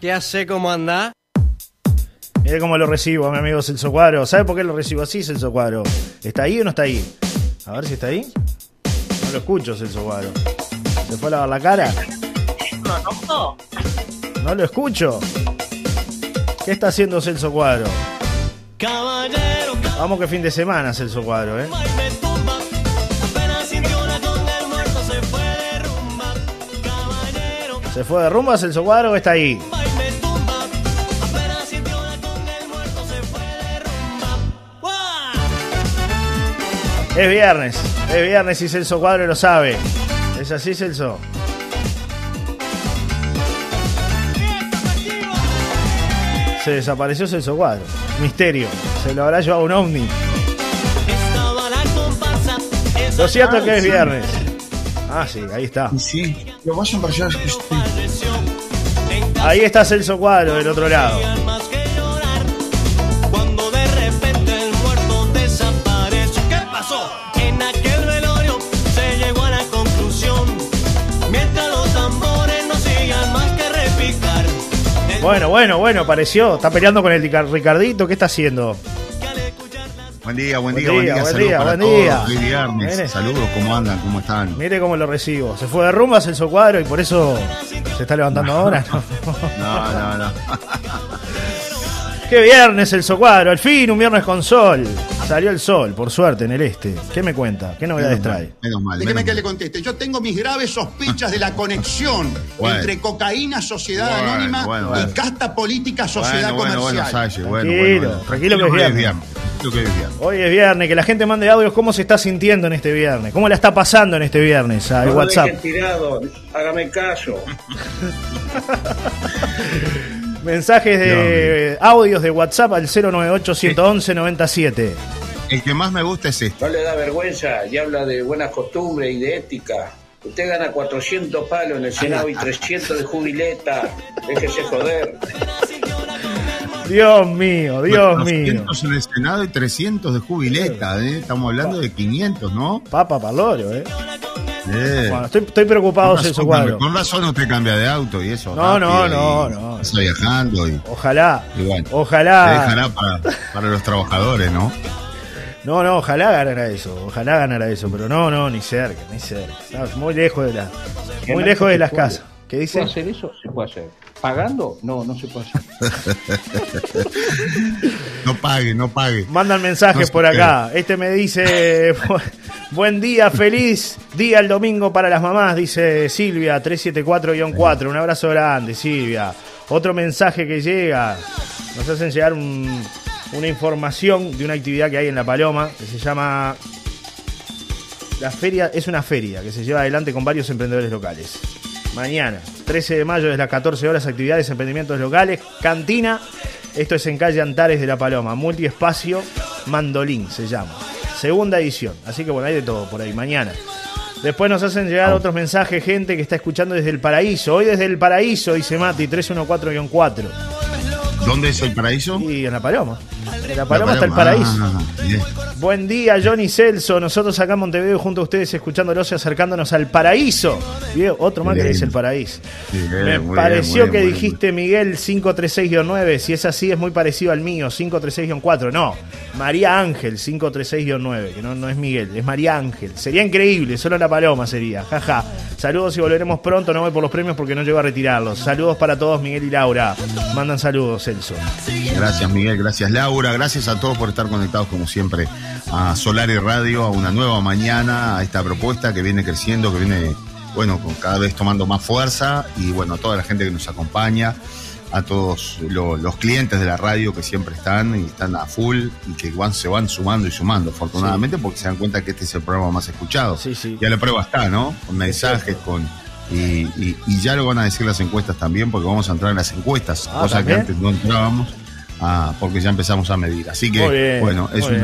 ¿Qué hace? ¿Cómo anda? Mire cómo lo recibo, mi amigo Celso Cuadro. ¿Sabe por qué lo recibo así, Celso Cuadro? ¿Está ahí o no está ahí? A ver si está ahí. No lo escucho, Celso Cuadro. ¿Se fue a lavar la cara? No lo escucho. ¿Qué está haciendo Celso Cuadro? Vamos que fin de semana, Celso Cuadro, ¿eh? ¿Se fue de rumba Celso Cuadro o está ahí? Es viernes. Es viernes y Celso Cuadro lo sabe. ¿Es así, Celso? Se desapareció Celso Cuadro. Misterio. Se lo habrá llevado un ovni. Lo cierto es que es viernes. Ah, sí, ahí está. Sí, lo vayan para allá. que estoy- apareció. En Ahí está Celso Cuadro del otro lado. Bueno, bueno, bueno, apareció. Está peleando con el Rica- Ricardito. ¿Qué está haciendo? Buen día, buen Buen día, buen día, día. buen Saludos día, buen día. Hoy viernes. Mire. Saludos, ¿cómo andan? ¿Cómo están? Mire cómo lo recibo. Se fue de rumba Celso Cuadro y por eso se está levantando ahora. No, no, no. Qué viernes Celso Cuadro. Al fin, un viernes con sol. Salió el sol, por suerte, en el este. ¿Qué me cuenta? ¿Qué novedades Menos trae? mal, menos mal. Déjeme menos que mal. le conteste. Yo tengo mis graves sospechas de la conexión Bueno. entre cocaína, sociedad Bueno, anónima bueno, bueno. y casta política, sociedad Bueno, bueno, bueno, comercial. Salle, bueno, Tranquilo, bueno, bueno. tranquilo que es hoy viernes. Tranquilo que es viernes. Hoy es viernes, que la gente mande audios cómo se está sintiendo en este viernes, cómo la está pasando en este viernes al No WhatsApp. tirado, hágame caso. Mensajes de audios de WhatsApp al 098 111 97. El que más me gusta es este. No le da vergüenza y habla de buenas costumbres y de ética. Usted gana 400 palos en el Senado y 300 de jubileta. Déjese joder. Dios mío, Dios mío. 200 en el Senado y 300 de jubileta, ¿eh? Estamos hablando de 500, ¿no? Papa Paloro, eh. Eh. Bueno, estoy, estoy preocupado, Con Celso razón, Cuadro. Con razón usted cambia de auto y eso. No, no, no, no. Está viajando y, Ojalá, y bueno. Se ojalá. dejará para, para los trabajadores, ¿no? No, no, ojalá ganara eso, ojalá ganara eso, pero no, no, ni cerca, ni cerca. Muy lejos de la, muy lejos de las casas. ¿Qué ¿Se dice? puede hacer eso? Se puede hacer. ¿Pagando? No, no se puede hacer. No pague, no pague. Mandan mensajes No por acá. Este me dice, "Bu- buen día, feliz día el domingo para las mamás, dice Silvia, 374-4. Un abrazo grande, Silvia. Otro mensaje que llega, nos hacen llegar un- una información de una actividad que hay en La Paloma, que se llama... La feria es una feria que se lleva adelante con varios emprendedores locales. Mañana, 13 de mayo, desde las 14 horas, actividades, emprendimientos locales, cantina. Esto es en calle Antares de La Paloma, multiespacio, mandolín se llama. Segunda edición, así que bueno, hay de todo por ahí, mañana. Después nos hacen llegar otros mensajes, gente que está escuchando desde el paraíso. Hoy desde el paraíso, dice Mati, 314-4. ¿Dónde es el paraíso? Y en La Paloma. En La Paloma está el paraíso. Ah. Buen día, Johnny Celso. Nosotros acá en Montevideo junto a ustedes escuchándolos y acercándonos al paraíso. Otro más que dice el paraíso. Bien, Me pareció bien, que bien, dijiste Miguel 536-9. Si es así, es muy parecido al mío, 536-4. No, María Ángel 536-9, que no, no es Miguel, es María Ángel. Sería increíble, solo la paloma sería. Jaja. Saludos y volveremos pronto. No voy por los premios porque no llego a retirarlos. Saludos para todos, Miguel y Laura. Mandan saludos, Celso. Gracias Miguel, gracias Laura, gracias a todos por estar conectados como siempre a Solar y Radio, a una nueva mañana, a esta propuesta que viene creciendo, que viene, bueno, con cada vez tomando más fuerza y bueno, a toda la gente que nos acompaña, a todos lo- los clientes de la radio que siempre están y están a full y que van, se van sumando y sumando, afortunadamente, porque se dan cuenta que este es el programa más escuchado. Sí, sí. Ya la prueba está, ¿no? Con mensajes, con... Y, y- y ya lo van a decir las encuestas también, porque vamos a entrar en las encuestas, Ah, cosa que antes no entrábamos, ah, porque ya empezamos a medir. Así que, bien, bueno, es muy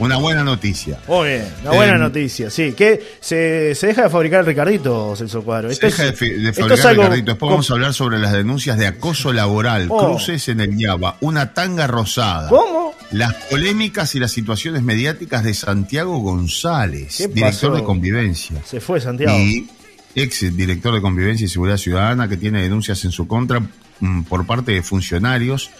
una, buena noticia. Muy bien, una buena Eh, noticia, sí. Que se, se deja de fabricar el Ricardito, Celso Cuadro. Se deja de, es- fabricar algo Ricardito. Después vamos a hablar sobre las denuncias de acoso laboral, Oh. cruces en el Yaba, una tanga rosada. ¿Cómo? Las polémicas y las situaciones mediáticas de Santiago González, ¿Qué director de convivencia. Se fue Santiago. Y ex director de Convivencia y Seguridad Ciudadana que tiene denuncias en su contra mm, por parte de funcionarios.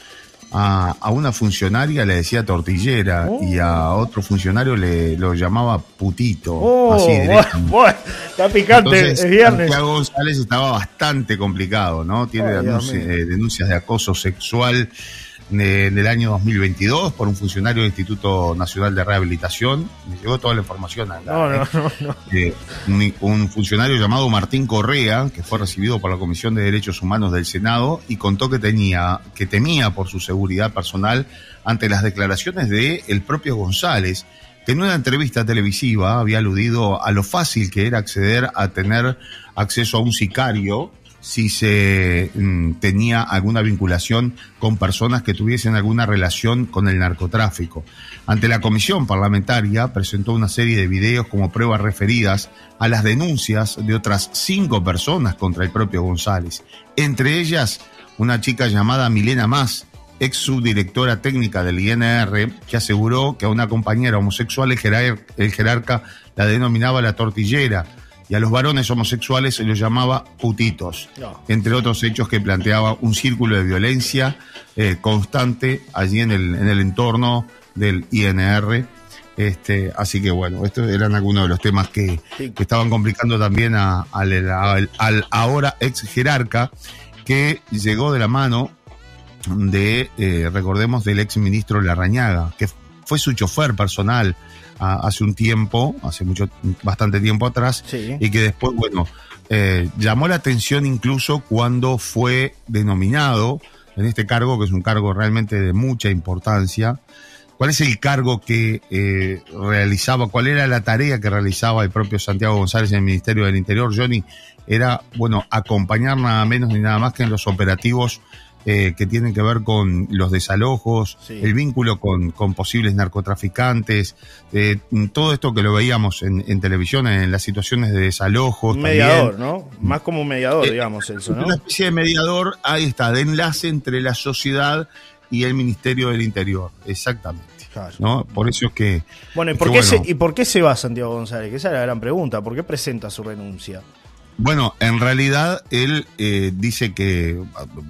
A, a una funcionaria le decía tortillera Oh. y a otro funcionario le lo llamaba putito. Oh, así bueno, está picante, Entonces, es viernes. Santiago González estaba bastante complicado, ¿no? Tiene eh, denuncias de acoso sexual de- del año 2022 por un funcionario del Instituto Nacional de Rehabilitación. Me llegó toda la información acá. No, no, no, no. Eh, un, un funcionario llamado Martín Correa, que fue recibido por la Comisión de Derechos Humanos del Senado y contó que tenía, que temía por su seguridad personal ante las declaraciones de el propio González, que en una entrevista televisiva había aludido a lo fácil que era acceder a tener acceso a un sicario si se mm, tenía alguna vinculación con personas que tuviesen alguna relación con el narcotráfico. Ante la comisión parlamentaria presentó una serie de videos como pruebas referidas a las denuncias de otras cinco personas contra el propio González, entre ellas una chica llamada Milena Más, ex subdirectora técnica del INR, que aseguró que a una compañera homosexual el, jerar- el jerarca la denominaba la tortillera y a los varones homosexuales se los llamaba putitos, No. entre otros hechos que planteaba un círculo de violencia eh, constante allí en el, en el entorno del INR. Este, así que bueno, estos eran algunos de los temas que, Sí. que estaban complicando también a- al, al- al ahora ex jerarca que llegó de la mano de, eh, recordemos, del ex ministro Larrañaga, que fue su chofer personal a- hace un tiempo, hace mucho, bastante tiempo atrás, Sí. y que después, bueno, eh, llamó la atención incluso cuando fue denominado en este cargo, que es un cargo realmente de mucha importancia. ¿Cuál es el cargo que eh, realizaba? ¿Cuál era la tarea que realizaba el propio Santiago González en el Ministerio del Interior, Johnny? Era, bueno, acompañar nada menos ni nada más que en los operativos eh, que tienen que ver con los desalojos, Sí. el vínculo con, con posibles narcotraficantes, eh, todo esto que lo veíamos en, en televisión, en las situaciones de desalojos. Un también. mediador, ¿no? Más como un mediador, Eh, digamos, eso, Una ¿no? especie de mediador, ahí está, de enlace entre la sociedad y el Ministerio del Interior, exactamente. Claro. ¿no? Por eso es que... Bueno, ¿y por, qué bueno, se, ¿y por qué se va Santiago González? Que esa es la gran pregunta. ¿Por qué presenta su renuncia? Bueno, en realidad él eh, dice que,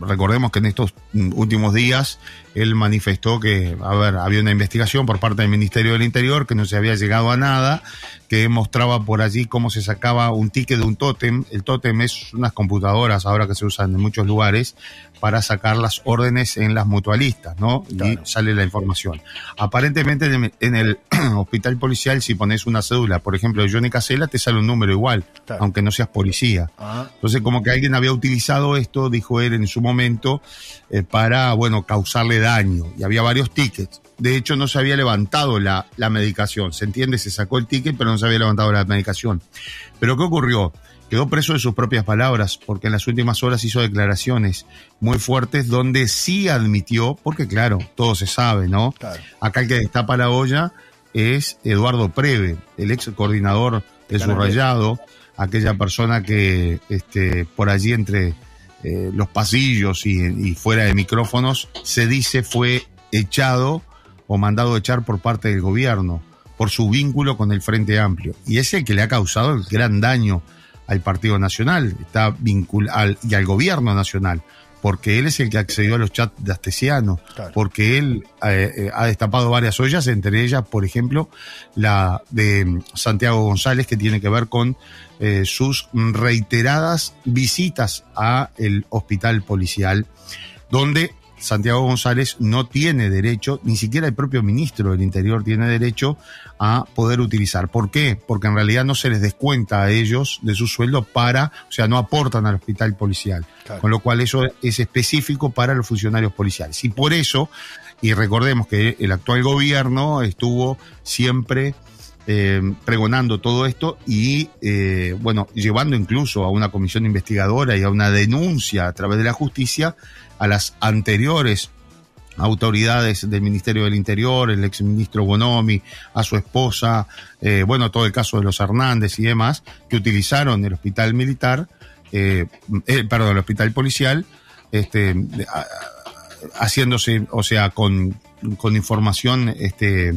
recordemos que en estos últimos días él manifestó que, a ver, había una investigación por parte del Ministerio del Interior que no se había llegado a nada, que mostraba por allí cómo se sacaba un ticket de un tótem. El tótem es unas computadoras ahora que se usan en muchos lugares para sacar las órdenes en las mutualistas, ¿no? Claro. Y sale la información. Aparentemente en el, en el hospital policial, si pones una cédula, por ejemplo, de Johnny Casella, te sale un número igual, Claro. aunque no seas policía. Ah, Entonces, como que alguien había utilizado esto, dijo él en su momento, eh, para, bueno, causarle daño. Y había varios tickets. De hecho, no se había levantado la, la medicación. ¿Se entiende? Se sacó el ticket, pero no se había levantado la medicación. Pero ¿qué ocurrió? Quedó preso de sus propias palabras, porque en las últimas horas hizo declaraciones muy fuertes donde sí admitió, porque claro, todo se sabe, ¿no? claro. Acá el que destapa la olla es Eduardo Preve, el ex coordinador de Subrayado, aquella persona que este, por allí entre eh, los pasillos y, fuera de micrófonos se dice fue echado o mandado a echar por parte del gobierno por su vínculo con el Frente Amplio. Y es el que le ha causado el gran daño al Partido Nacional está al, y al gobierno nacional, porque él es el que accedió a los chats de Astesiano, Claro. porque él eh, eh, ha destapado varias ollas, entre ellas, por ejemplo, la de mm, Santiago González, que tiene que ver con eh, sus reiteradas visitas a el hospital policial, donde Santiago González no tiene derecho, ni siquiera el propio ministro del Interior tiene derecho a poder utilizar. ¿Por qué? Porque en realidad no se les descuenta a ellos de su sueldo para, o sea, no aportan al hospital policial. Claro. Con lo cual eso es específico para los funcionarios policiales. Y por eso, y recordemos que el actual gobierno estuvo siempre eh, pregonando todo esto y, eh, bueno, llevando incluso a una comisión investigadora y a una denuncia a través de la justicia a las anteriores autoridades del Ministerio del Interior, el exministro Bonomi, a su esposa, eh, bueno, todo el caso de los Hernández y demás, que utilizaron el hospital militar, eh, eh, perdón, el hospital policial, este, haciéndose, o sea, con, con información este,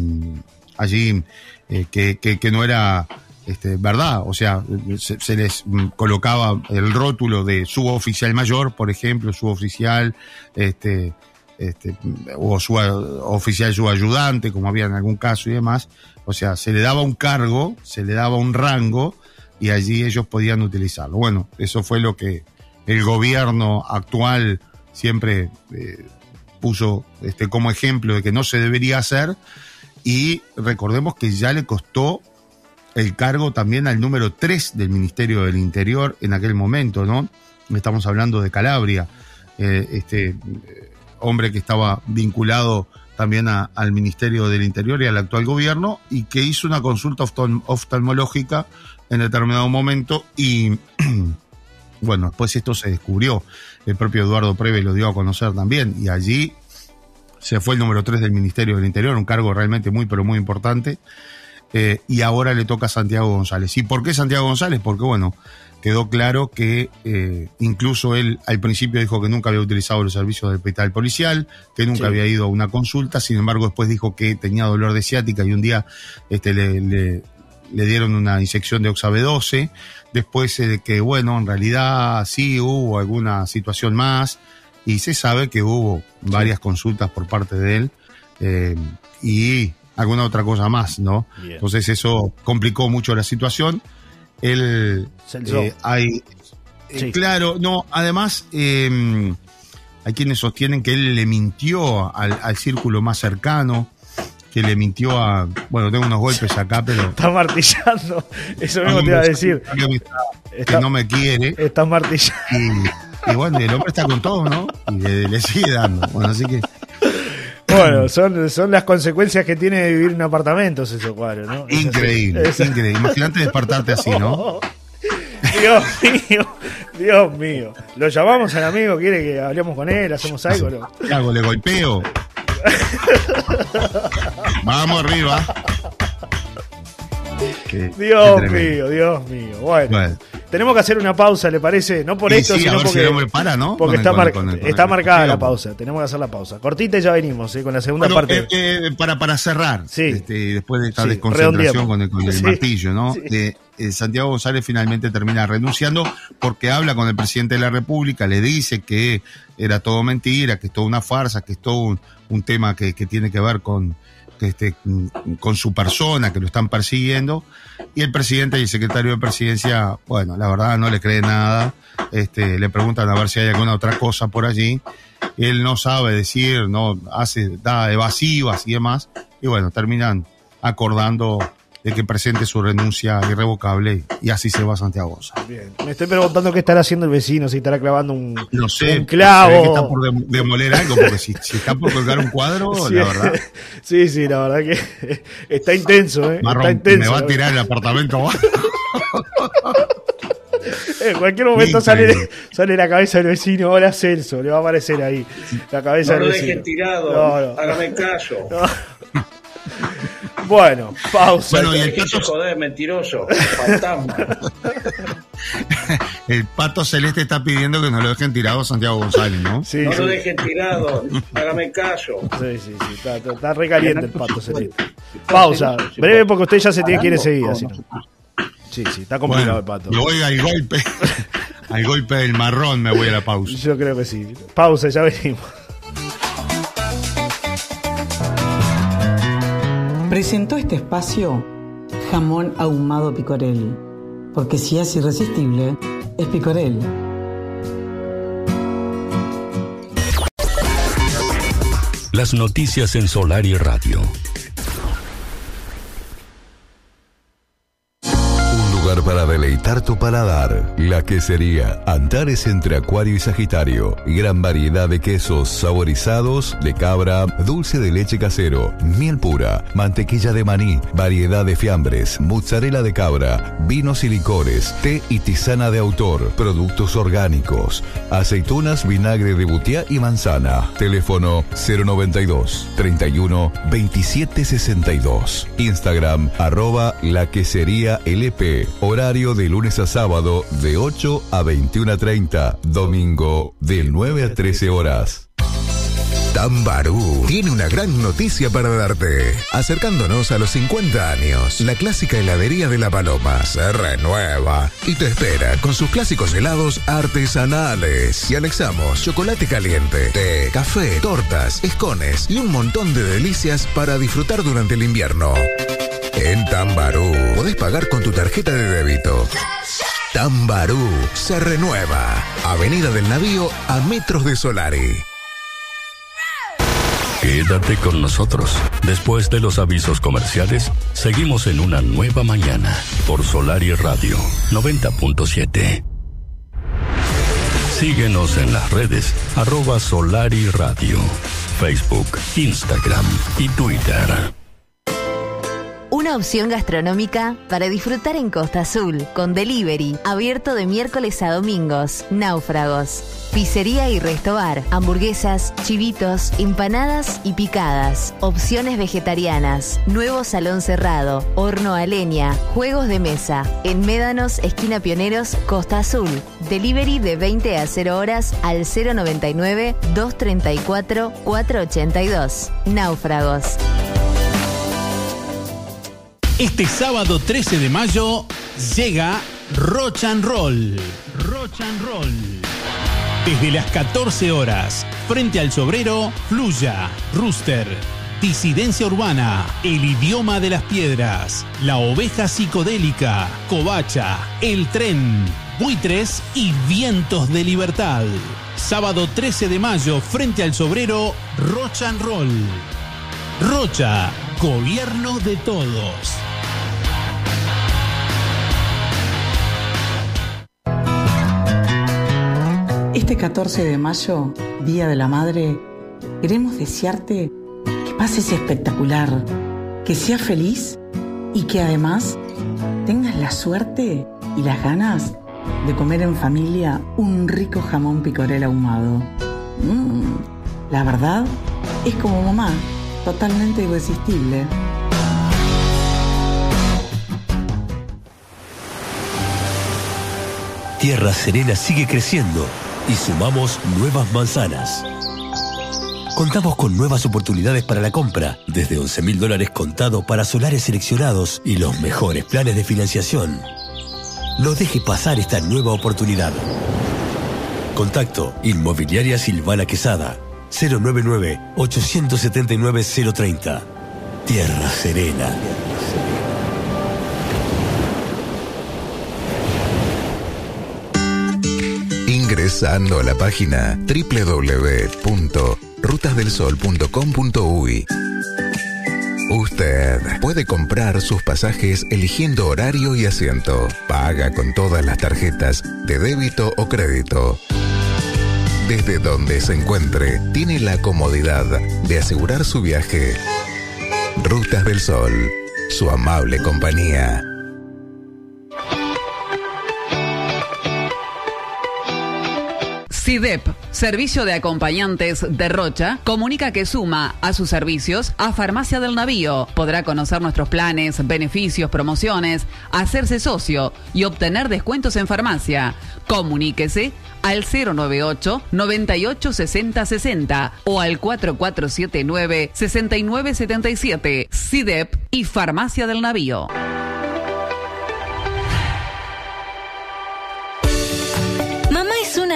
allí eh, que, que, que no era este, verdad, o sea, se, les mm, colocaba el rótulo de suboficial mayor, por ejemplo, suboficial, este, este, o su oficial ayudante, como había en algún caso y demás. O sea, se le daba un cargo, se le daba un rango y allí ellos podían utilizarlo. Bueno, eso fue lo que el gobierno actual siempre eh, puso este, como ejemplo de que no se debería hacer y recordemos que ya le costó el cargo también al número 3 del Ministerio del Interior en aquel momento, ¿no? Estamos hablando de Calabria, eh, este eh, hombre que estaba vinculado también al Ministerio del Interior y al actual gobierno y que hizo una consulta oftal- oftalmológica en determinado momento y bueno, después esto se descubrió, el propio Eduardo Preve lo dio a conocer también y allí se fue el número 3 del Ministerio del Interior, un cargo realmente muy pero muy importante. Eh, y ahora le toca a Santiago González. ¿Y por qué Santiago González? Porque, bueno, quedó claro que eh, incluso él al principio dijo que nunca había utilizado los servicios del hospital policial, que nunca Sí. había ido a una consulta, sin embargo después dijo que tenía dolor de ciática y un día este, le, le- le dieron una inyección de Oxabe-12, después eh, que, bueno, en realidad sí hubo alguna situación más y se sabe que hubo varias consultas por parte de él eh, y alguna otra cosa más, ¿no? Bien. Entonces eso complicó mucho la situación. Él, eh, hay, eh, claro, no, además eh, hay quienes sostienen que él le mintió al, al círculo más cercano, que le mintió a, bueno, tengo unos golpes acá, pero Estás martillando. Eso mismo te iba a decir. Que, me está- que Está- no me quiere. Estás martillando. Y, y bueno, el hombre está con todo, ¿no? Y le, le sigue dando. Bueno, así que Bueno, son, son las consecuencias que tiene de vivir en apartamentos eso, cuadro, ¿no? Increíble, Es increíble. Imagínate despertarte así, ¿no? Dios mío, Dios mío. Lo llamamos al amigo, quiere que hablemos con él, hacemos algo, ¿no? ¿Qué hago? ¿Le golpeo? Vamos arriba. Qué- Dios qué mío, Dios mío. Bueno, Bueno. tenemos que hacer una pausa, ¿le parece? No por esto, sí, sino si porque, para, ¿no? porque el- está, con mar- el- con el- con está el- marcada la pausa. Tenemos que hacer la pausa. Cortita y ya venimos, ¿eh? con la segunda Bueno, parte. eh, eh, para, para cerrar, Sí. este, después de esta Sí, desconcentración con el, con martillo, ¿no? Eh, Santiago González finalmente termina renunciando porque habla con el presidente de la República, le dice que era todo mentira, que es toda una farsa, que es todo un, un tema que, que tiene que ver con, con su persona, que lo están persiguiendo. Y el presidente y el secretario de presidencia, bueno, la verdad no le cree nada. Este, le preguntan a ver si hay alguna otra cosa por allí. Él no sabe decir, no hace, da evasivas y demás. Y bueno, terminan acordando de que presente su renuncia irrevocable y así se va Santiago González. Bien. Me estoy preguntando qué estará haciendo el vecino, si estará clavando un, No sé, un se ve clavo. que está por dem- demoler algo, porque si, si está por colgar un cuadro, Sí, la verdad, sí, sí, la verdad que está intenso, ¿eh? está intenso. me va a tirar el apartamento abajo. En cualquier momento sale, sale la cabeza del vecino. Hola Celso, le va a aparecer ahí la cabeza No lo del vecino. dejen tirado, No, no. hágame caso. Bueno, pausa. Bueno, y el pato, joder, mentiroso, fantasma. el pato celeste está pidiendo que no lo dejen tirado a Santiago González, ¿no? Sí, No sí. lo dejen tirado, hágame caso. Sí, sí, sí, está, está- está re caliente el pato celeste. Pausa, breve porque usted ya se tiene que ir enseguida. si no. Sí, sí, está complicado el pato. me voy al golpe, al golpe del marrón me voy a la pausa. Yo creo que sí. Pausa, ya venimos. Presentó este espacio jamón ahumado picorel, porque si es irresistible, es picorel. Las noticias en Solar y Radio. Deleitar tu paladar. La quesería Antares entre Acuario y Sagitario. Gran variedad de quesos saborizados, de cabra, dulce de leche casero, miel pura, mantequilla de maní, variedad de fiambres, mozzarella de cabra, vinos y licores, té y tisana de autor, productos orgánicos, aceitunas, vinagre de butiá y manzana. Teléfono 092 31 27 62. Instagram arroba la quesería LP. Horario de lunes a sábado de 8 a 21 a 30. Domingo de 9 a 13 horas. Tambarú tiene una gran noticia para darte. Acercándonos a los 50 años, la clásica heladería de la Paloma se renueva y te espera con sus clásicos helados artesanales. Y anexamos chocolate caliente, té, café, tortas, escones y un montón de delicias para disfrutar durante el invierno. En Tambarú podés pagar con tu tarjeta de débito. Tambarú se renueva. Avenida del Navío a metros de Solari. Quédate con nosotros. Después de los avisos comerciales, seguimos en una nueva mañana por Solar y Radio 90.7. Síguenos en las redes arroba Solar y Radio, Facebook, Instagram y Twitter. Una opción gastronómica para disfrutar en Costa Azul, con delivery, abierto de miércoles a domingos, náufragos. Pizzería y restobar, hamburguesas, chivitos, empanadas y picadas. Opciones vegetarianas, nuevo salón cerrado, horno a leña, juegos de mesa. En Médanos, esquina Pioneros, Costa Azul. Delivery de 20 a 0 horas al 099 234 482. Náufragos. Este sábado 13 de mayo llega Roch and Roll. Roch and Roll. Desde las 14 horas, frente al sobrero, Fluya, Rooster, Disidencia Urbana, El Idioma de las Piedras, La Oveja Psicodélica, Covacha, El Tren, Buitres y Vientos de Libertad. Sábado 13 de mayo, frente al sobrero, Roch and Roll. Rocha, gobierno de todos. Este 14 de mayo, Día de la Madre, queremos desearte que pases espectacular, que seas feliz y que además tengas la suerte y las ganas de comer en familia un rico jamón picorel ahumado. Mm, la verdad es como mamá, totalmente irresistible. Tierra Serena sigue creciendo y sumamos nuevas manzanas. Contamos con nuevas oportunidades para la compra, desde 11 mil dólares contado para solares seleccionados y los mejores planes de financiación. No deje pasar esta nueva oportunidad. Contacto Inmobiliaria Silvana Quesada 099-879-030. Tierra Serena. Ingresando a la página www.rutasdelsol.com.uy. Usted puede comprar sus pasajes eligiendo horario y asiento. Paga con todas las tarjetas de débito o crédito. Desde donde se encuentre, tiene la comodidad de asegurar su viaje. Rutas del Sol, su amable compañía. CIDEP, Servicio de Acompañantes de Rocha, comunica que suma a sus servicios a Farmacia del Navío. Podrá conocer nuestros planes, beneficios, promociones, hacerse socio y obtener descuentos en farmacia. Comuníquese al 098 98 60 60 o al 4479 6977. CIDEP y Farmacia del Navío.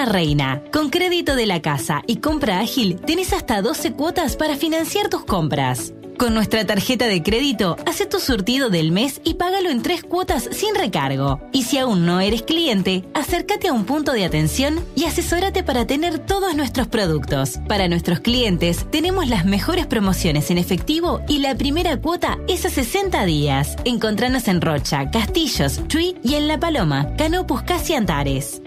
Reina. Con crédito de la casa y compra ágil, tenés hasta 12 cuotas para financiar tus compras. Con nuestra tarjeta de crédito, hace tu surtido del mes y págalo en tres cuotas sin recargo. Y si aún no eres cliente, acércate a un punto de atención y asesórate para tener todos nuestros productos. Para nuestros clientes, tenemos las mejores promociones en efectivo y la primera cuota es a 60 días. Encontranos en Rocha, Castillos, Chuy y en La Paloma, Canopus Casi Antares.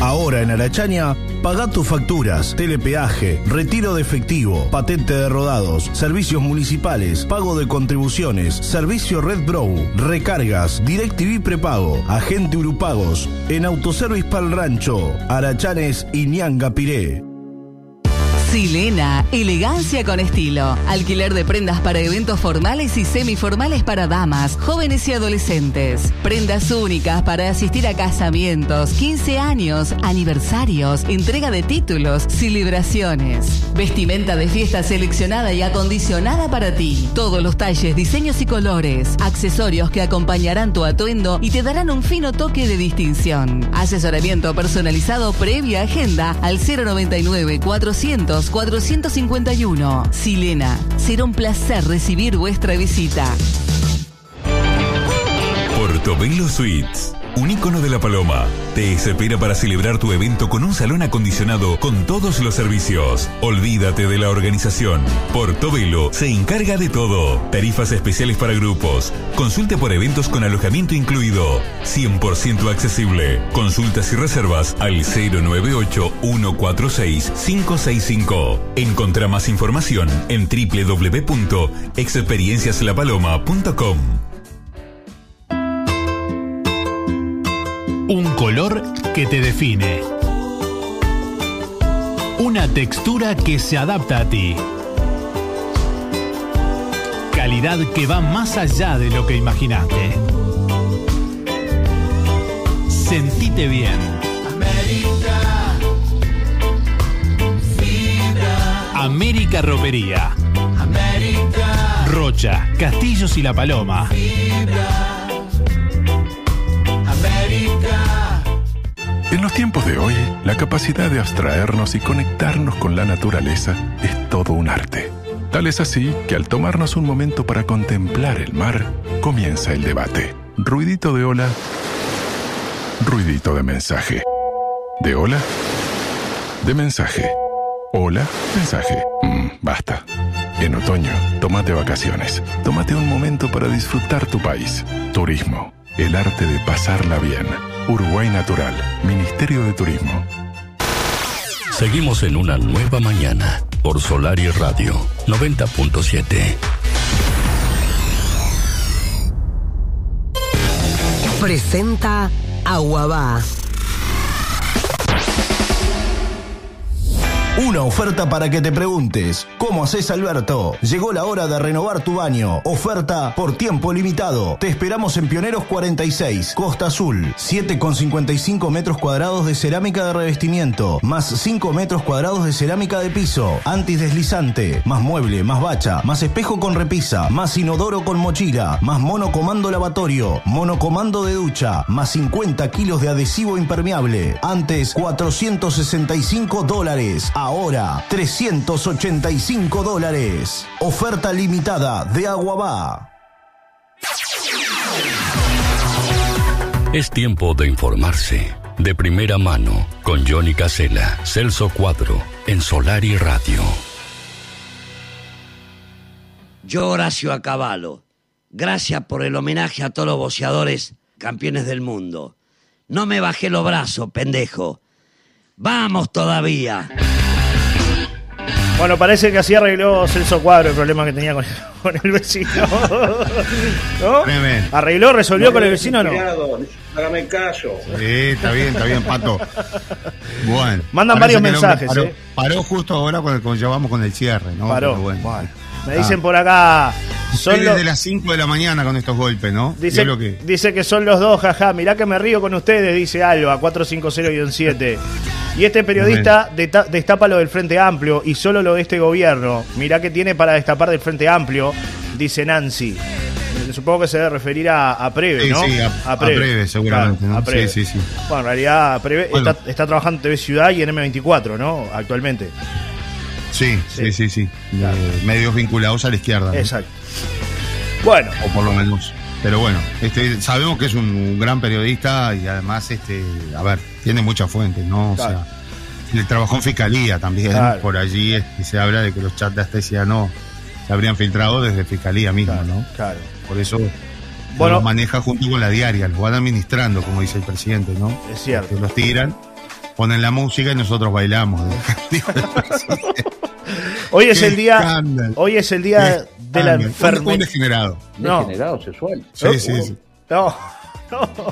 Ahora en Arachaña, paga tus facturas, telepeaje, retiro de efectivo, patente de rodados, servicios municipales, pago de contribuciones, servicio Red Brow, recargas, DirecTV prepago, agente Urupagos, en Autoservice Pal Rancho, Arachanes y Ñanga Piré. Silena, elegancia con estilo. Alquiler de prendas para eventos formales y semiformales para damas, jóvenes y adolescentes. Prendas únicas para asistir a casamientos, 15 años, aniversarios, entrega de títulos, celebraciones. Vestimenta de fiesta seleccionada y acondicionada para ti. Todos los talles, diseños y colores. Accesorios que acompañarán tu atuendo y te darán un fino toque de distinción. Asesoramiento personalizado previa agenda al 099 400 451. Silena, será un placer recibir vuestra visita. Portobelo Suites. Un ícono de la Paloma. Te espera para celebrar tu evento con un salón acondicionado con todos los servicios. Olvídate de la organización. Portobelo se encarga de todo. Tarifas especiales para grupos. Consulte por eventos con alojamiento incluido. 100% accesible. Consultas y reservas al 098-146-565. Encontra más información en www.experienciaslapaloma.com. Un color que te define. Una textura que se adapta a ti. Calidad que va más allá de lo que imaginaste. Sentite bien. América. Fibra. América Ropería. América. Rocha, Castillos y La Paloma. En los tiempos de hoy, la capacidad de abstraernos y conectarnos con la naturaleza es todo un arte. Tal es así que al tomarnos un momento para contemplar el mar, comienza el debate. Ruidito de ola, ruidito de mensaje. De ola, de mensaje. Ola, mensaje. Mm, basta. En otoño, tómate vacaciones. Tómate un momento para disfrutar tu país. Turismo. El arte de pasarla bien. Uruguay Natural. Ministerio de Turismo. Seguimos en una nueva mañana por Solar y Radio 90.7. Presenta Aguabá. Una oferta para que te preguntes, ¿cómo haces Alberto? Llegó la hora de renovar tu baño. Oferta por tiempo limitado. Te esperamos en Pioneros 46, Costa Azul. 7,55 metros cuadrados de cerámica de revestimiento, más 5 metros cuadrados de cerámica de piso, antideslizante, más mueble, más bacha, más espejo con repisa, más inodoro con mochila, más monocomando lavatorio, monocomando de ducha, más 50 kilos de adhesivo impermeable. Antes 465 dólares, 385 dólares. Oferta limitada de Aguabá. Es tiempo de informarse de primera mano con Johnny Casela, Celso Cuadro, en Solar y Radio. Yo, Horacio Acabalo, gracias por el homenaje a todos los boxeadores campeones del mundo. No me bajé los brazos, pendejo. Vamos todavía. Bueno, parece que así arregló Celso Cuadro el problema que tenía con, con el vecino. ¿No? ¿Arregló, resolvió con el vecino o no? Cuidado, Hágame caso. Sí, está bien, está bien, Pato. Bueno. Mandan varios mensajes, Paró, eh. paró justo ahora cuando, cuando llevamos con el cierre, ¿no? Paró. Bueno. Me Ah. dicen por acá. Son los, desde las 5 de la mañana con estos golpes, ¿no? Dice, lo que... dice que son los dos, jaja. Mirá que me río con ustedes, dice Alba, 450-7. Y este periodista destapa lo del Frente Amplio y solo lo de este gobierno. Mirá que tiene para destapar del Frente Amplio, dice Nancy. Eh, Supongo que se debe referir a, a Preve, Sí, ¿no? sí, a- a Preve, seguramente, Claro, ¿no? a Preve. Sí, sí, sí. Bueno, en realidad Preve Bueno. está, está trabajando en TV Ciudad y en M24, ¿no? Actualmente. Sí, sí, sí, sí. De medios vinculados a la izquierda. ¿no? Exacto. Bueno. O por lo menos. Pero bueno, este, sabemos que es un, un gran periodista y además, este, a ver, tiene muchas fuentes, ¿no? O Claro. sea, él trabajó en Fiscalía también. Claro. Por allí este, se habla de que los chats de Astesia no se habrían filtrado desde Fiscalía misma, ¿no? Claro. Por eso Bueno. los maneja junto con la diaria, los van administrando, como dice el presidente, ¿no? Es cierto. Este, los tiran, ponen la música y nosotros bailamos. Hoy es Qué el día. escándalo. Hoy es el día De la escándalo. Un- Un enfermedad. degenerado. No. Degenerado sexual. Sí, sí, sí. No.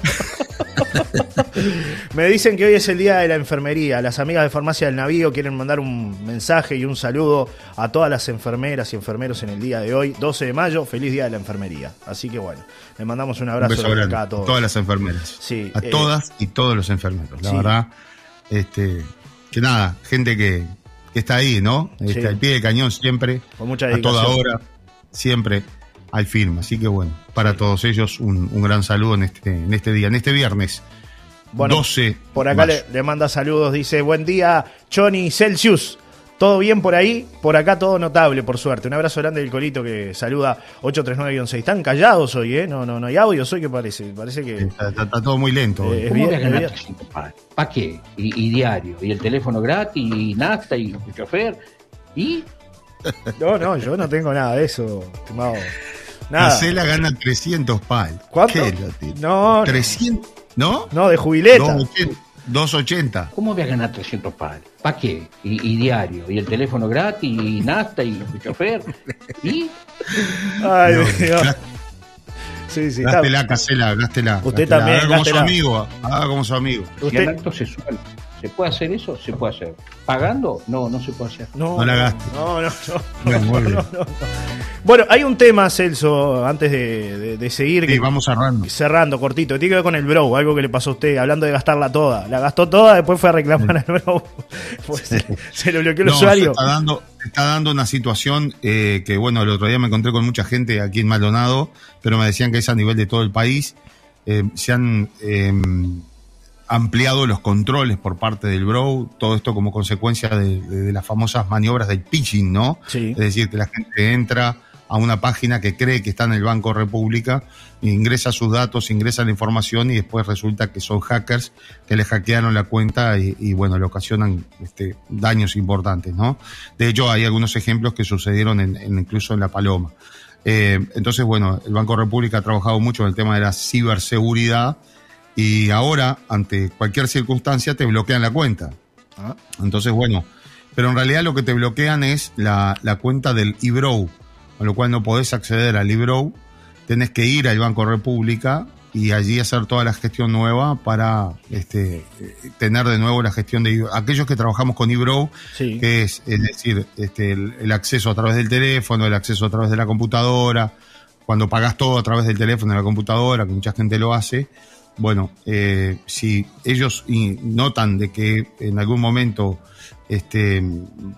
Me dicen que hoy es el día de la enfermería. Las amigas de Farmacia del Navío quieren mandar un mensaje y un saludo a todas las enfermeras y enfermeros en el día de hoy, 12 de mayo. Feliz día de la enfermería. Así que bueno, le mandamos un Un abrazo beso desde grande acá a todos. todas las enfermeras. Sí, a eh, todas y todos los enfermeros. La sí. verdad, este, que nada, gente que, que está ahí, ¿no? Este, Sí. Al pie del cañón siempre, Con mucha a toda dedicación. hora, siempre al firme. Así que bueno, para todos ellos un, un gran saludo en este, en este día, en este viernes. Bueno, 12 Por acá le, le manda saludos, dice, buen día, Johnny Celsius. ¿Todo bien por ahí? Por acá todo notable, por suerte. Un abrazo grande del Colito que saluda 839-6. Están callados hoy, ¿eh? No, no, no hay audios hoy que parece. Parece que... Está, está- está todo muy lento. Eh, es ¿Cómo bien- voy a ganar es bien- 300 palos? ¿Para qué? Y, y diario, y el teléfono gratis, y nafta, y el chofer, y No, no, yo no tengo nada de eso, estimado. Nada. Marcela gana 300 pal. ¿Cuánto? ¿Qué lo tiene? No, 300, ¿no? no, de jubileta. 280. 280. ¿cómo voy a ganar 300 palos? ¿Para qué? Y, y diario, y el teléfono gratis, y nafta, y el chofer, y Ay, No, Dios. Sí, sí, Gástela, Casela, gástela. Usted gástela. también, Haga como gástela. su amigo. Haga como su amigo. Usted- el acto sexual. ¿Se puede hacer eso? Se puede hacer. ¿Pagando? No, no se puede hacer. No, No la gaste. No, no, no. No, no, no. Bueno, hay un tema, Celso, antes de, de- de seguir. Sí, que- vamos cerrando. Cerrando, cortito. Tiene que ver con el bro, algo que le pasó a usted, hablando de gastarla toda. La gastó toda, después fue a reclamar al bro. Pues se, se le bloqueó el No, se usuario. está dando, se está dando una situación eh, que, bueno, el otro día me encontré con mucha gente aquí en Maldonado, pero me decían que es a nivel de todo el país. Eh, se han eh, ampliado los controles por parte del Bro, todo esto como consecuencia de, de- de las famosas maniobras del pitching, ¿no? Sí. Es decir, que la gente entra a una página que cree que está en el Banco República, ingresa sus datos, ingresa la información y después resulta que son hackers que le hackearon la cuenta y, y, bueno, le ocasionan este, daños importantes, ¿no? De hecho, hay algunos ejemplos que sucedieron en, en- incluso en La Paloma. Eh, entonces, bueno, el Banco República ha trabajado mucho en el tema de la ciberseguridad y ahora, ante cualquier circunstancia, te bloquean la cuenta. Ah. Entonces, bueno, pero en realidad lo que te bloquean es la, la cuenta del eBrow, con lo cual no podés acceder al eBrow, tenés que ir al Banco República y allí hacer toda la gestión nueva para este, tener de nuevo la gestión de aquellos que trabajamos con eBrow, Sí. que es, es decir, este, el, el acceso a través del teléfono, el acceso a través de la computadora, cuando pagas todo a través del teléfono y la computadora, que mucha gente lo hace, bueno, eh, si ellos notan de que en algún momento este,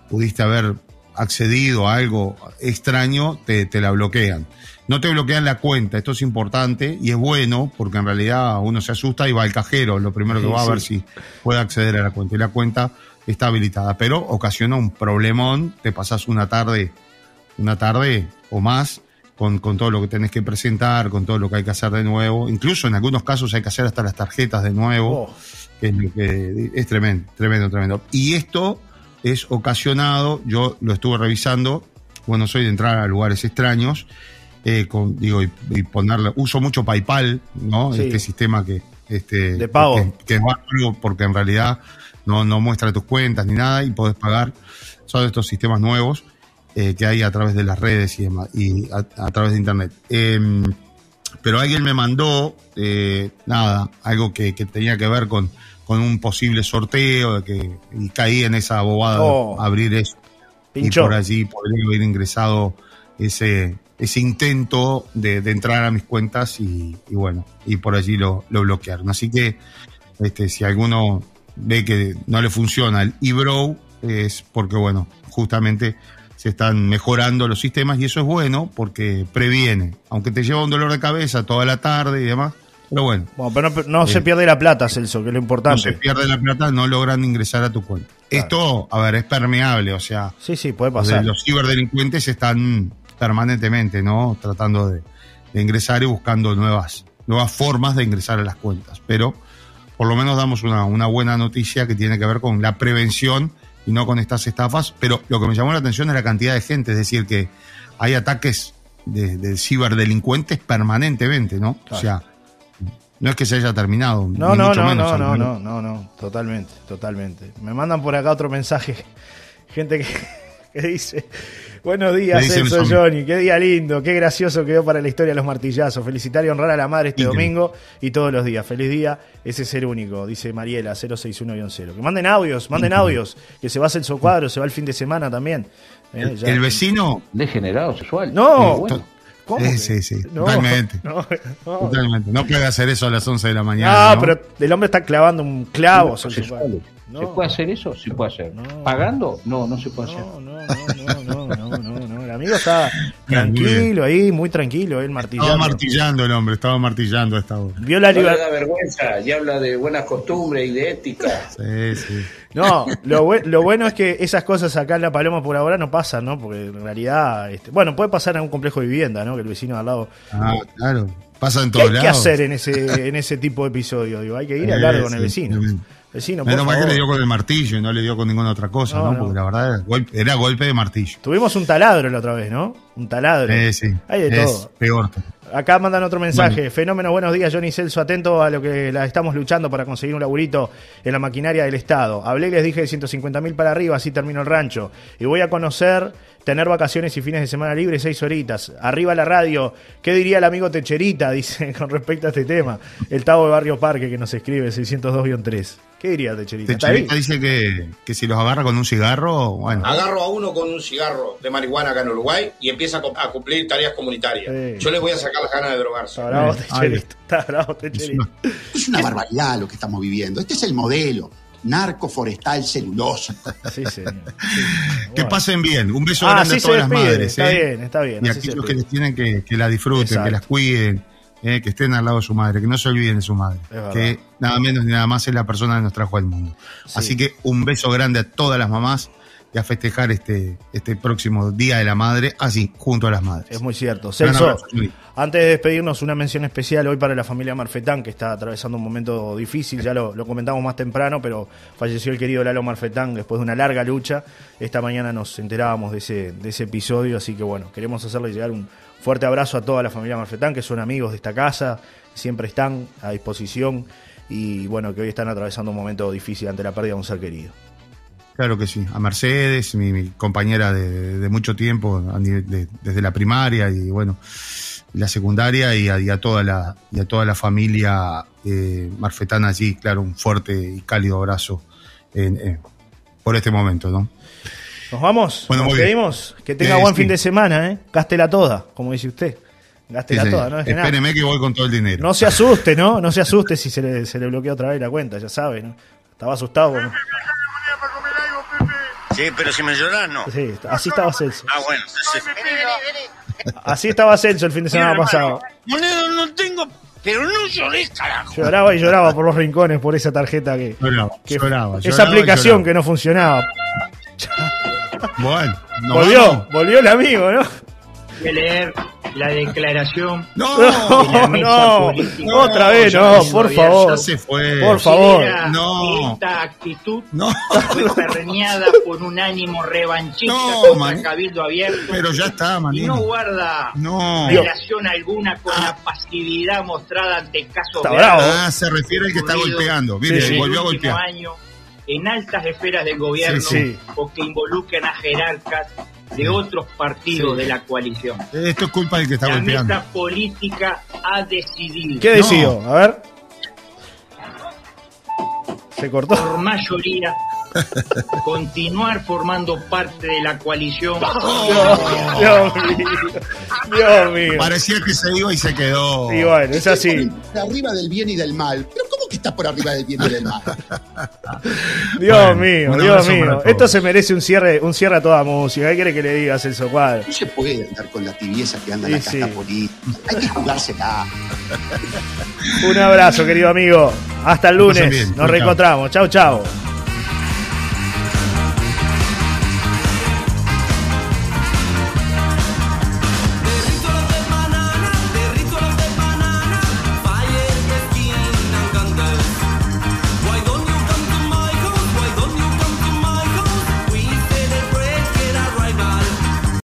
pudiste haber accedido a algo extraño, te, te la bloquean. No te bloquean la cuenta, esto es importante y es bueno porque en realidad uno se asusta y va al cajero, lo primero que Sí, va a ver si puede acceder a la cuenta. Y la cuenta está habilitada, pero ocasiona un problemón, te pasas una tarde, una tarde o más con, con todo lo que tenés que presentar, con todo lo que hay que hacer de nuevo. Incluso en algunos casos hay que hacer hasta las tarjetas de nuevo, Oh. que es, lo que es tremendo, tremendo, tremendo. Y esto es ocasionado, yo lo estuve revisando, bueno, soy de entrar a lugares extraños, eh, con, digo, y, y ponerle, uso mucho PayPal, ¿no? Sí. Este sistema que, este, De pago. que, que es bárbaro porque en realidad no, no muestra tus cuentas ni nada y podés pagar. Son estos sistemas nuevos eh, que hay a través de las redes y, demás, y a, a través de internet. Em, pero alguien me mandó, eh, nada, algo que, que tenía que ver con, con un posible sorteo, de que, y caí en esa bobada Oh. de abrir eso. Pinchó. Y por allí podría haber ingresado ese, ese intento de, de entrar a mis cuentas y, y bueno, y por allí lo, lo bloquearon. Así que este, si alguno ve que no le funciona el eBrow, es porque bueno, justamente se están mejorando los sistemas y eso es bueno porque previene, aunque te lleva un dolor de cabeza toda la tarde y demás, pero bueno. Bueno, pero no, no se Eh, pierde la plata, Celso, que es lo No importante. se pierde la plata, no logran ingresar a tu cuenta. Esto, a ver, es permeable, o sea, Sí, sí, puede los, pasar. los ciberdelincuentes están permanentemente, ¿no? Tratando de, de ingresar y buscando nuevas, nuevas formas de ingresar a las cuentas. Pero por lo menos damos una, una buena noticia que tiene que ver con la prevención y no con estas estafas. Pero lo que me llamó la atención es la cantidad de gente, es decir, que hay ataques de, de ciberdelincuentes permanentemente, ¿no? O sea, no es que se haya terminado. No, no, mucho no, menos, no, no, no, no, no, totalmente, totalmente. Me mandan por acá otro mensaje, gente que, ¿Qué dice? Buenos días, Celso eso. Johnny. Qué día lindo, qué gracioso quedó para la historia de los martillazos. Felicitar y honrar a la madre este Increíble. domingo y todos los días. Feliz día, ese ser único, dice Mariela 061-0. Que manden audios, manden audios, que se va a Celso Cuadro, se va el fin de semana también. Eh, ya- El vecino. Degenerado sexual. No, Eh, bueno. ¿cómo Sí, sí, sí. No, Totalmente. no, no. Totalmente. No puede hacer eso a las 11 de la mañana. Ah, ¿no? pero el hombre está clavando un clavo. ¿Se puede hacer eso? Sí puede hacer. ¿Pagando? No, no se puede hacer. No, no, no, no, no. Amigo está tranquilo ahí, muy tranquilo, él Estaba martillando. martillando el hombre, estaba martillando a esta hora. Vio la No le libertad. da vergüenza y habla de buenas costumbres y de ética. Sí, sí. No, lo, lo bueno es que esas cosas acá en La Paloma por ahora no pasan, ¿no? Porque en realidad, este, bueno, puede pasar en un complejo de vivienda, ¿no? Que el vecino de al lado. Ah, claro. Pasa en ¿Qué todos hay lados. que hacer en ese, en ese tipo de episodio? Digo, hay que ir a hablar con el vecino. sí. Vecino, Menos mal que le dio con el martillo y no le dio con ninguna otra cosa, No, ¿no? no. Porque la verdad era golpe, era golpe de martillo. Tuvimos un taladro la otra vez, ¿no? Un taladro. Eh, sí. Hay de es todo. peor. Acá mandan otro mensaje. Fenómeno, buenos días, Johnny Celso. Atento a lo que la estamos luchando para conseguir un laburito en la maquinaria del Estado. Hablé y les dije de 150 mil para arriba, así termino el rancho. Y voy a conocer, tener vacaciones y fines de semana libres, seis horitas. Arriba la radio. ¿Qué diría el amigo Techerita? Dice con respecto a este tema. El Tavo de Barrio Parque que nos escribe, 602-3. ¿Qué diría Techerita? ¿Está ahí? Techerita dice que, que si los agarra con un cigarro, bueno. Agarro a uno con un cigarro de marihuana acá en Uruguay y empieza a, a cumplir tareas comunitarias. Sí. Yo les voy a sacar las ganas de drogarse. Está bravo Techerita. Está bravo Techerita. Es una barbaridad lo que estamos viviendo. Este es el modelo. Narco forestal celulosa. Sí, señor. Que pasen bien. Un beso Ah, grande a todas las madres. Está ¿eh? bien, está bien, Y se aquellos que les tienen que, que la disfruten, Exacto. que las cuiden, ¿eh? que estén al lado de su madre, que no se olviden de su madre. Que nada menos ni nada más es la persona que nos trajo al mundo. Así que un beso grande a todas las mamás y a festejar este, este próximo Día de la Madre, así, junto a las madres. Es muy cierto. Celso, antes de despedirnos, una mención especial hoy para la familia Marfetán, que está atravesando un momento difícil, ya lo, lo comentamos más temprano, pero falleció el querido Lalo Marfetán después de una larga lucha. Esta mañana nos enterábamos de ese, de ese episodio, así que bueno, queremos hacerle llegar un fuerte abrazo a toda la familia Marfetán, que son amigos de esta casa, siempre están a disposición y bueno, que hoy están atravesando un momento difícil ante la pérdida de un ser querido. Claro que sí. A Mercedes, mi, compañera de, mucho tiempo, desde la primaria y bueno, la secundaria y a, toda la a toda la familia eh, marfetana allí, claro, un fuerte y cálido abrazo en- por este momento, ¿no? ¿Nos vamos? Bueno, ¿Nos despedimos? Que tenga Eh, buen sí. fin de semana, ¿eh? Gástela toda, como dice usted. Gástela Sí, toda, no nada. Espéreme que voy con todo el dinero. No se asuste, ¿no? No se asuste si se le, se le bloquea otra vez la cuenta, ya sabe, ¿no? Estaba asustado. Sí, pero si me lloras, no. Sí, así estaba Celso. Ah, bueno. entonces- Así estaba Celso el fin de semana Mira, pasado. Moneda no tengo, pero no lloré, carajo. Lloraba y lloraba por los rincones por esa tarjeta que. Lloraba, que- lloraba, esa lloraba aplicación lloraba. que no funcionaba. Bueno, nos volvió, vamos. volvió el amigo, ¿no? Voy a leer la declaración No, de la mesa no, política. otra vez, no, por favor. Ya se fue. Por favor. No. Esta actitud No. fue permeada por un ánimo revanchista No, contra man. el Cabildo Abierto Pero ya está, y manito. no guarda No. relación alguna con la pasividad mostrada ante casos Está bravo. Ah, se refiere al que está golpeando. Mire, Sí, sí. volvió a golpear. año en altas esferas del gobierno Sí, sí. o que involucran a jerarcas de otros partidos Sí. de la coalición. Esto es culpa del que está La golpeando. mesa política ha decidido ¿Qué decidió? A ver. Se cortó. por mayoría continuar formando parte de la coalición. Dios mío. Dios mío. Parecía que se iba y se quedó. Y bueno, es así. Por arriba del bien y del mal. Pero ¿cómo que está por arriba del bien y del mal? Dios Bueno, mío, Dios mío. Esto se merece un cierre, un cierre a toda música. ¿Qué quiere que le diga Celso Cuadro? No se puede andar con la tibieza que anda en la Sí, casta sí. política. Hay que jugársela. Un abrazo, querido amigo. Hasta el lunes. bien. Nos Chau, chau. reencontramos. Chau, chau.